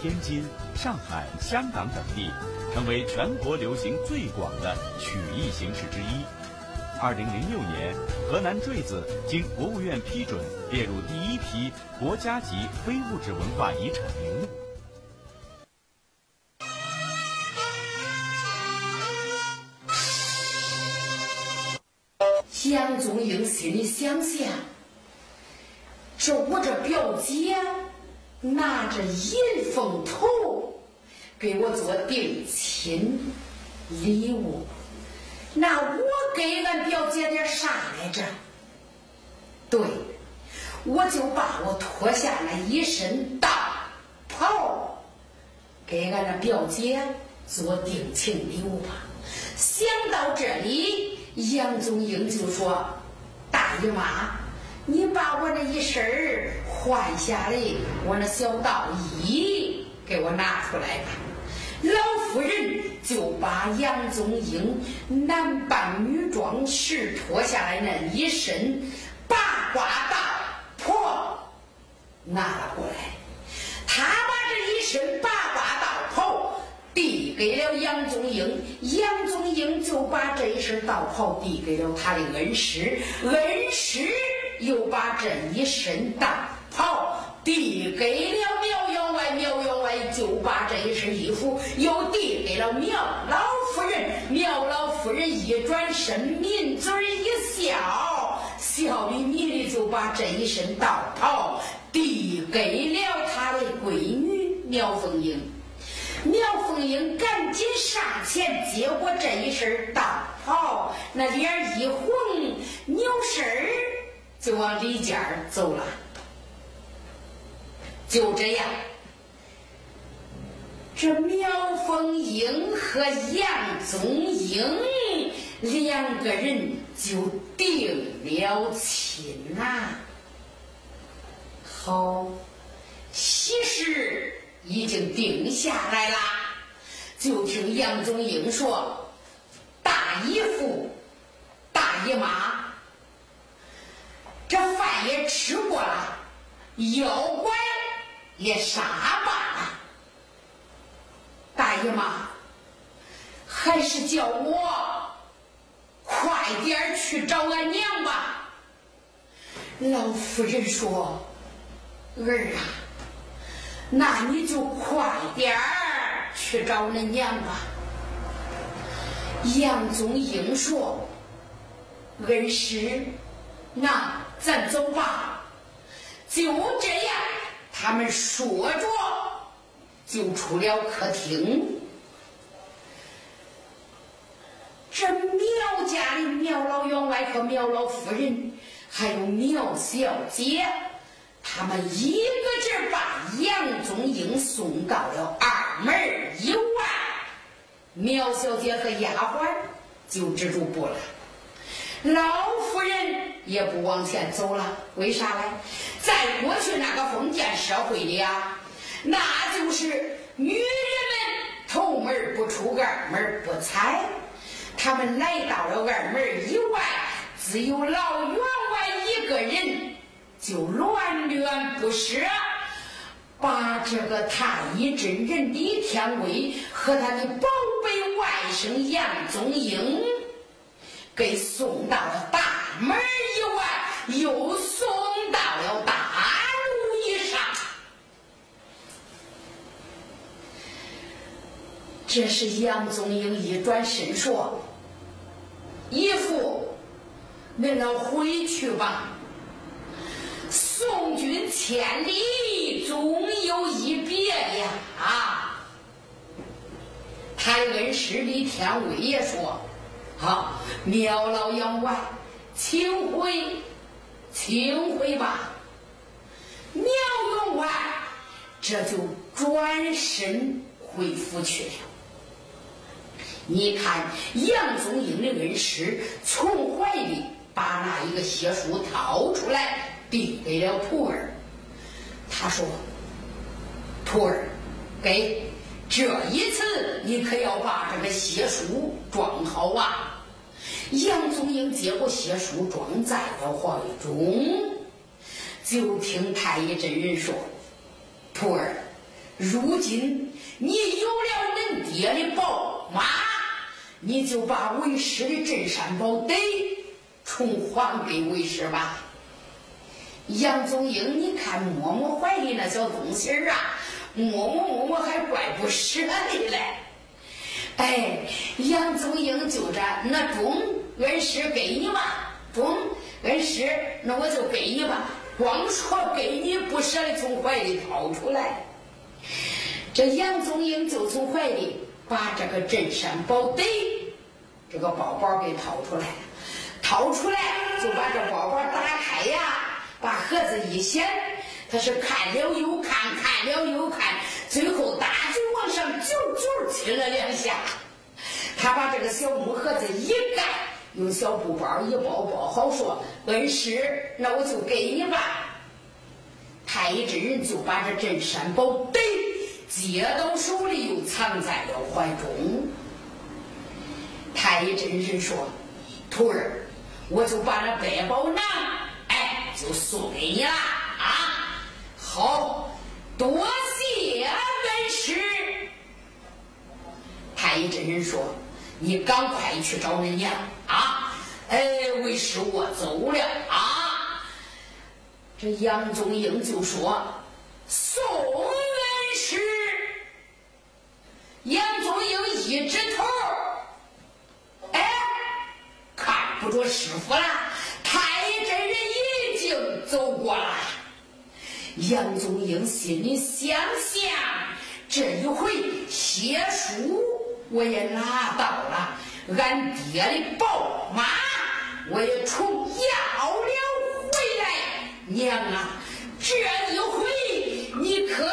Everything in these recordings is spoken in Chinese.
天津、上海、香港等地。成为全国流行最广的曲艺形式之一。二零零六年，河南坠子经国务院批准列入第一批国家级非物质文化遗产名录。杨宗英心里想想：这我这表姐拿着银凤头。给我做定亲礼物，那我给俺表姐点啥来着？对，我就把我脱下那一身大袍，给俺那表姐做定情礼物吧。想到这里，杨宗英就说：“大姨妈，你把我那一身换下来，我那小道衣给我拿出来吧。”老夫人就把杨宗英男扮女装时脱下来那一身八卦道袍拿了过来，他把这一身八卦道袍递给了杨宗英，杨宗英就把这一身道袍递给了他的恩师，恩师又把这一身道袍递给了苗员外，苗员外就把这一身衣服又递给了苗老夫人，苗老夫人一转身，抿嘴一笑，笑眯眯的就把这一身道袍递给了他的闺女苗凤英。苗凤英赶紧上前接过这一身道袍，那脸一红，扭身就往里间走了。就这样，这苗凤英和杨宗英两个人就定了亲呐。好，喜事已经定下来了，就听杨宗英说：“大姨夫、大姨妈，这饭也吃过了，要管。”也杀罢了，大姨妈，还是叫我快点去找俺娘吧。老夫人说：“儿啊，那你就快点去找恁娘吧。”杨宗英说：“恩师，那咱走吧。”就这样。他们说着，就出了客厅。这苗家的苗老员外和苗老夫人，还有苗小姐，他们一个劲儿把杨宗英送到了二门以外。苗小姐和丫鬟就止住步了，老夫人也不往前走了。为啥嘞？在过去那个封建社会里啊，那就是女人们头门不出，二门不踩。他们来到了二门以外，只有老员外一个人，就恋恋不舍，把这个太乙真人李天威和他的宝贝外甥杨宗英给送到了大门以外，又送到了大。这是杨宗英一转身说：“姨父，恁能回去吧？送君千里，总有一别呀！”啊，他的恩师李天威也说：“好，苗老员外，请回，请回吧。苗永万这就转身回府去了。你看杨宗英的恩师从怀里把那一个血书掏出来，递给了徒儿。他说：“徒儿，给这一次你可要把这个血书装好啊！”杨宗英接过血书，装在了怀中。就听太乙真人说：“徒儿，如今你有了恁爹的宝马，你就把为师的镇山宝得重还给为师吧。”杨宗英，你看摸摸怀里那小东西儿啊，摸摸摸摸还怪不舍得嘞。哎，杨宗英就这，那中恩师给你吧，中恩师，那我就给你吧。光说给你，不舍得从怀里掏出来。这杨宗英就从怀里把这个镇山宝得这个包包给掏出来，掏出来就把这包包打开呀，把盒子一掀，他是看了又看，看了又看，最后大嘴往上啾啾亲了两下。他把这个小木盒子一盖。用小布包一包，包好说：“恩师，那我就给你吧。”太乙真人就把这镇山宝得接到手里，又藏在了怀中。太乙真人说：“徒儿，我就把那百宝囊，哎，就送给你了啊！好多谢恩师。”太乙真人说。你赶快去找人娘啊！哎，为师我走了啊！这杨宗英就说：“宋恩师。”杨宗英一指头，哎，看不着师傅了。太真人已经走过了。杨宗英心里想想，这一回写书。我也拿到了俺爹的宝马，我也重要了回来。娘啊，这一回你可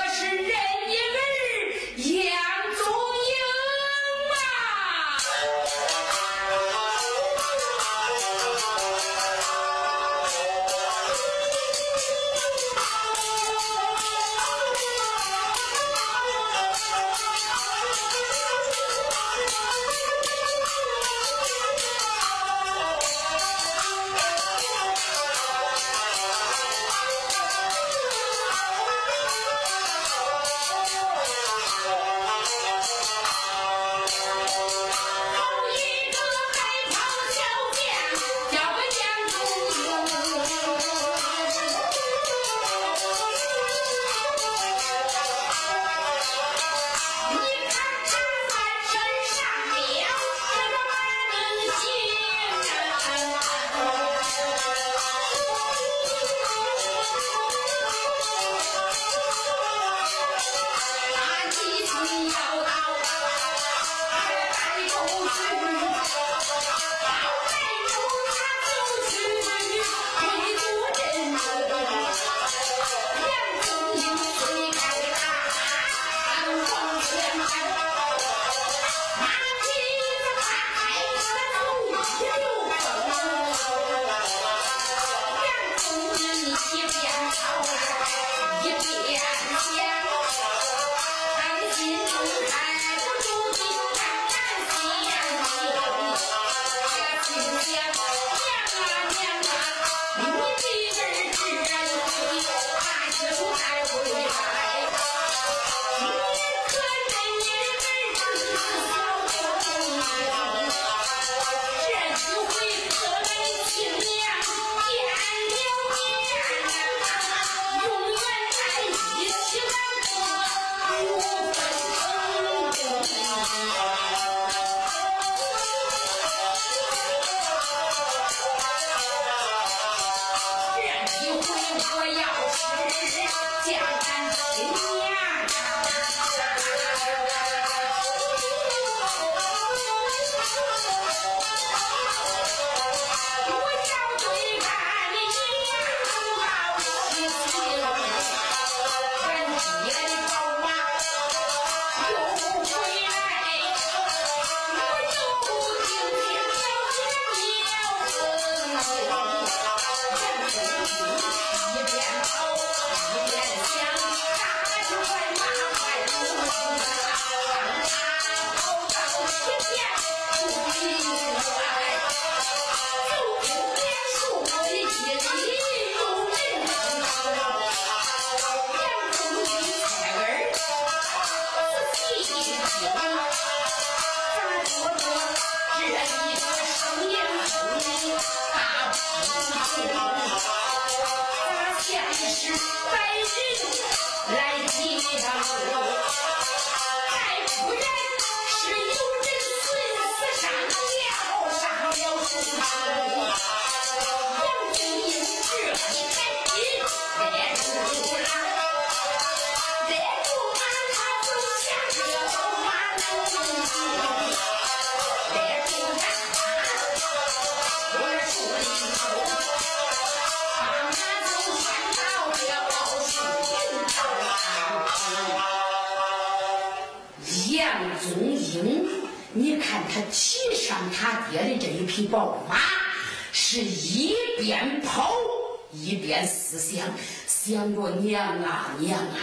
娘啊娘啊，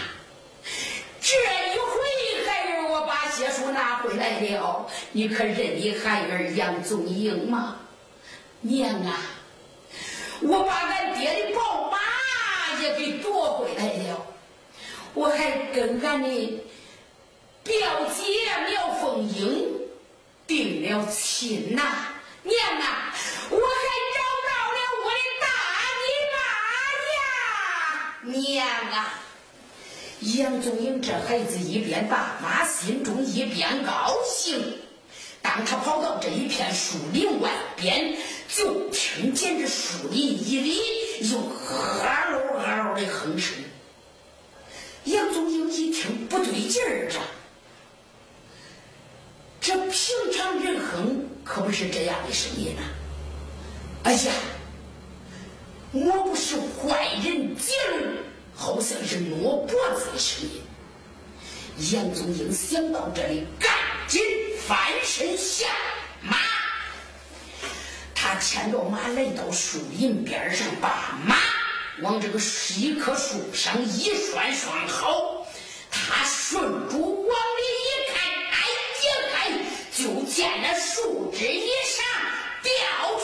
这一回孩儿我把血书拿回来了，你可认你孩儿杨宗英吗？娘啊，我把俺爹的宝马也给夺回来了，我还跟俺的表姐苗凤英定了亲呐。娘啊，我还找到了我娘啊，杨宗英这孩子一边打妈心中一边高兴。当他跑到这一片树林外边，就听见这树林一里有哈喽哈喽的哼声。杨宗英一听不对劲儿，这这平常人哼。可不是这样的声音呐！哎呀，我不是坏人精，好像是挪脖子的声音。杨宗英想到这里，赶紧翻身下马。他牵着马来到树林边上，把马往这个一棵树上一拴拴好。他顺住往里一看，哎呀，哎！就见那树枝一上吊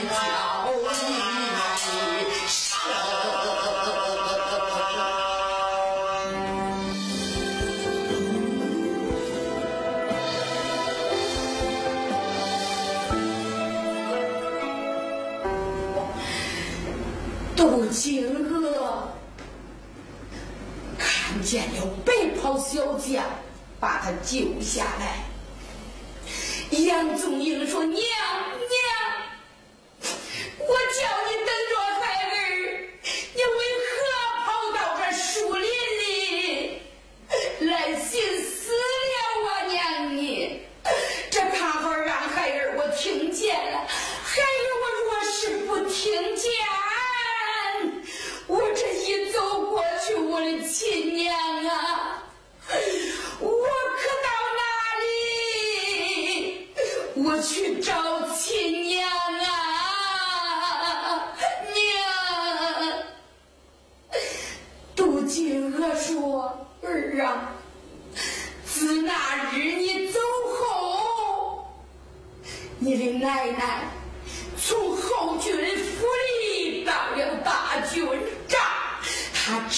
叫一声杜金娥看见了白袍小将把他救下来。杨宗英说你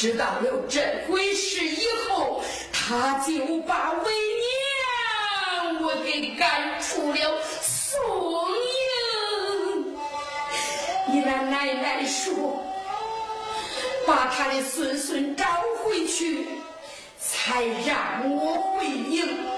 知道了这回事以后他就把为娘我给赶出了宋营。你那奶奶说把他的孙孙找回去才让我回营。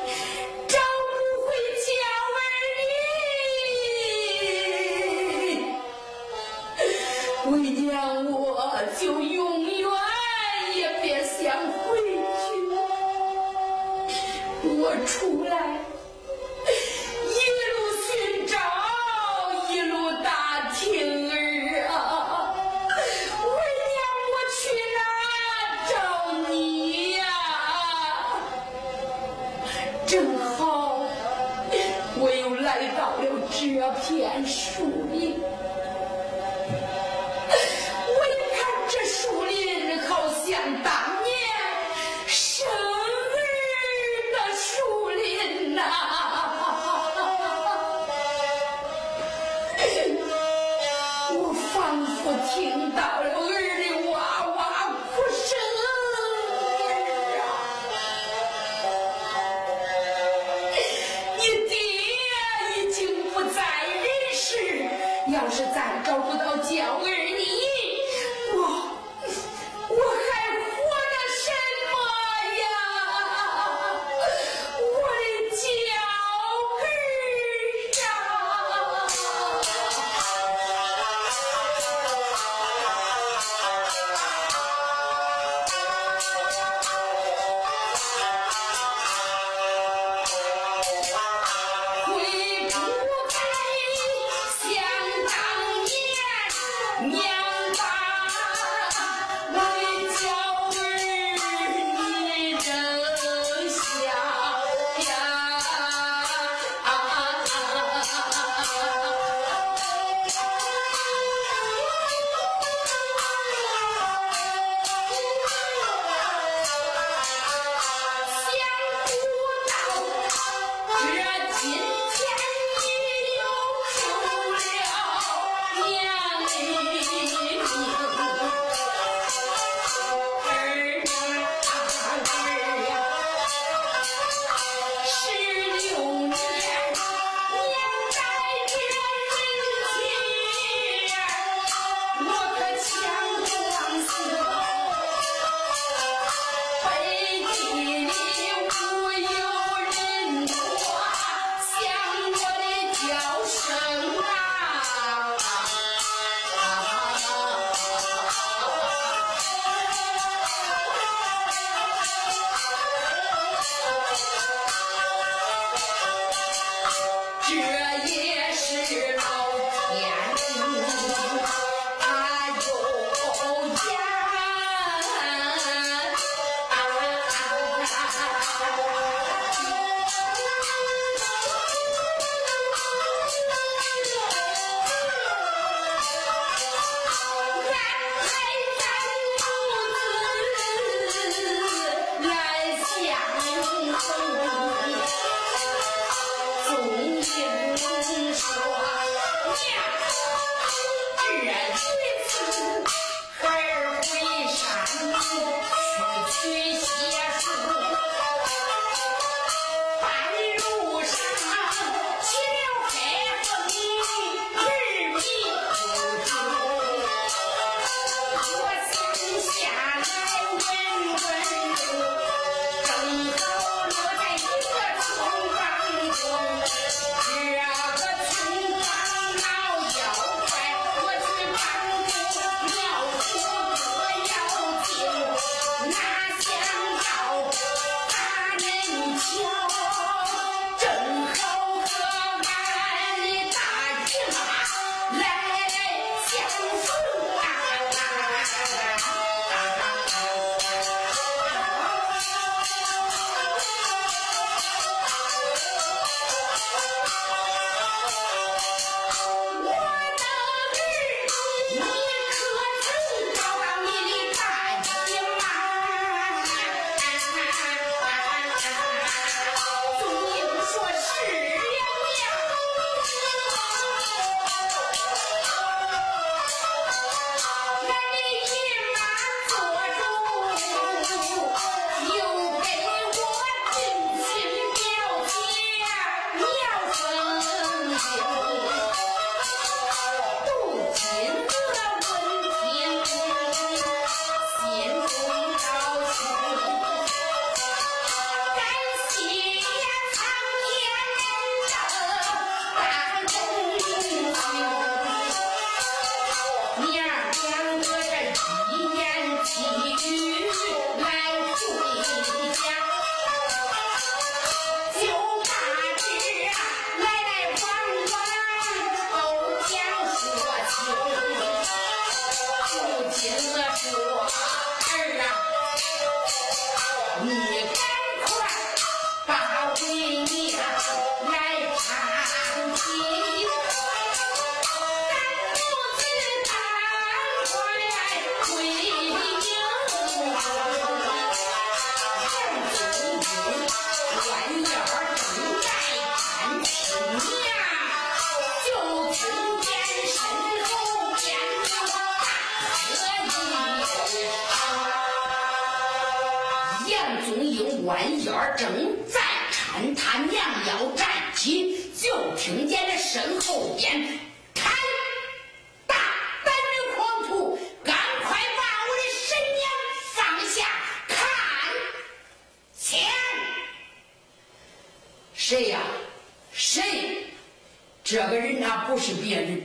这个人呐，不是别人，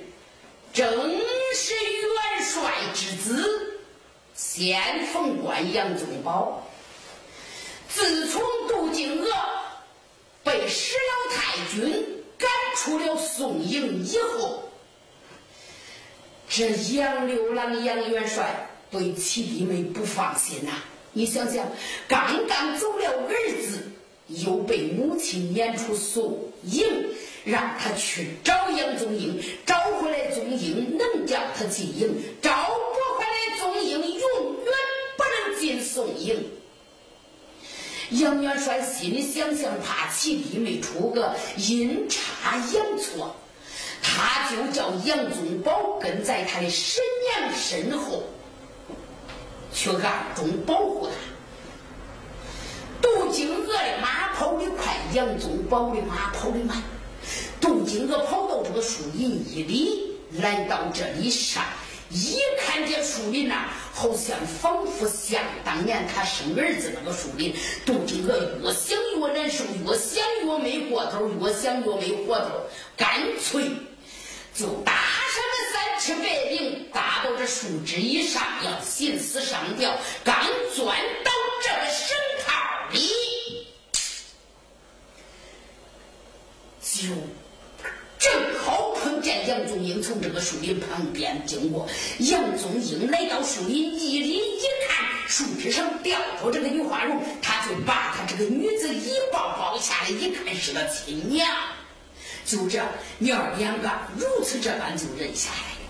正是元帅之子，先锋官杨宗保。自从杜金娥被石老太君赶出了宋营以后，这杨六郎杨元帅对其弟妹不放心呐。你想想，刚刚走了儿子。又被母亲撵出宋营，让他去找杨宗英，找回来宗英能叫他进营，找不回来宗英永远不能进宋营。杨元帅心里想想，怕其弟妹出个阴差阳错，他就叫杨宗保跟在他的婶娘身后，去暗中保护他。杜金娥的马跑得快，杨宗保的马跑得慢。树林一里，来到这里上，一看见树林呐，好像仿佛像当年他生儿子那个树林。杜金娥越想越难受，越想越没过头，越想越没活头，干脆就搭上了三尺白绫，搭到这树枝以上，要寻死上吊。刚钻到这个绳套。里，就正好碰见杨宗英从这个树林旁边经过。杨宗英来到树林一里一看，树枝上吊着这个女花容，他就把他这个女子一抱抱下来，一看是个亲娘。就这娘儿两个如此这般就认下来了。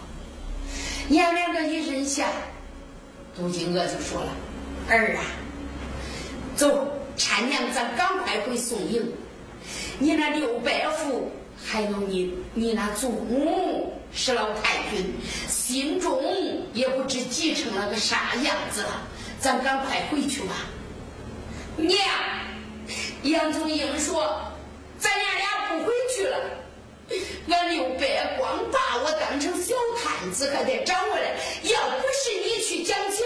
娘两个一认下，杜金娥就说了：“儿啊。”走，搀娘，咱赶快回宋营。你那六伯父，还有你，你那祖母是老太君，心中也不知急成了个啥样子了。咱赶快回去吧。娘，杨宗英说：“咱娘俩不回去了。俺六伯光把我当成小探子，还得找我来。要不是你去讲情。”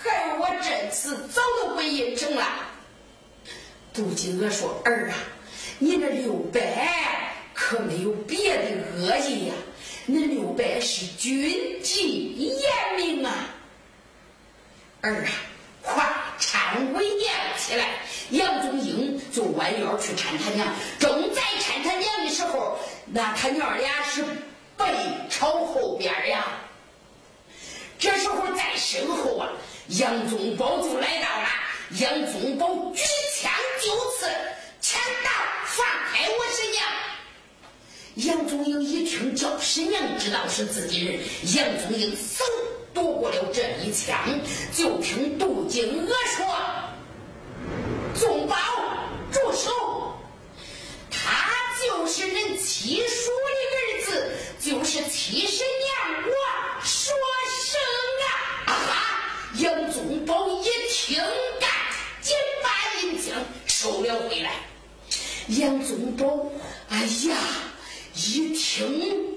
孩儿，我这次早都回应城了。杜金娥说：“儿啊，你那六伯可没有别的恶意呀，那六伯是军纪严明啊。”儿啊，快搀我娘起来！杨宗英就弯腰去搀他娘，正在搀他娘的时候，那他娘俩是背朝后边呀。这时候在身后啊。杨宗保就来到了，杨宗保举枪就刺，强盗放开我婶娘！杨宗英一听叫婶娘，知道是自己人，杨宗英嗖躲过了这一枪，就听杜金娥说：“宗保，住手！他就是恁七叔的儿子，就是七婶娘我说声啊！”啊杨宗保一听，赶紧把银枪收了回来。杨宗保，哎呀，一听，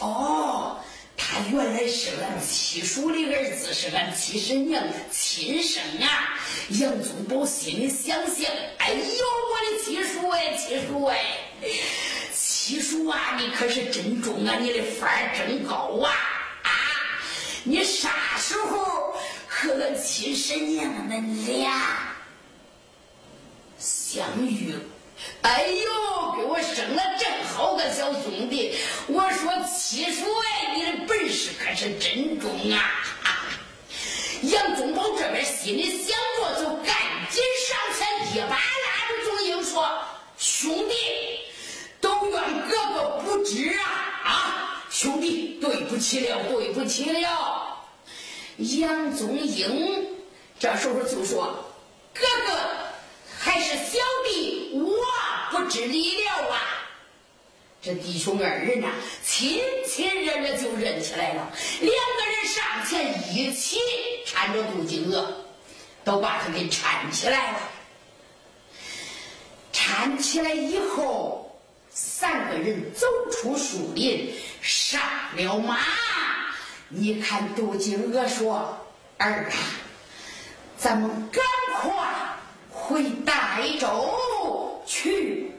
哦，他原来是俺七叔的儿子，是俺七婶娘亲生啊。杨宗保心里想想，哎呦，我的七叔哎，七叔哎，七叔啊，你可是真中啊，你的范儿真高啊啊！你啥时候？和俺亲婶娘恁俩相遇，哎呦，给我生了个小兄弟！我说七叔哎，你的本事可是真重啊！杨宗保这边心里想着，就赶紧上前一把拉住宗英说：“兄弟，都怨哥哥不知啊啊！兄弟，对不起了，对不起了。”杨宗英这时候就说：“哥哥还是小弟，我不知理了啊！”这弟兄二人呐，亲亲热热就认起来了，两个人上前一起搀着杜金娥，都把他给搀起来了。搀起来以后，三个人走出树林，上了马。你看杜金娥说，儿啊，咱们赶快回台州去。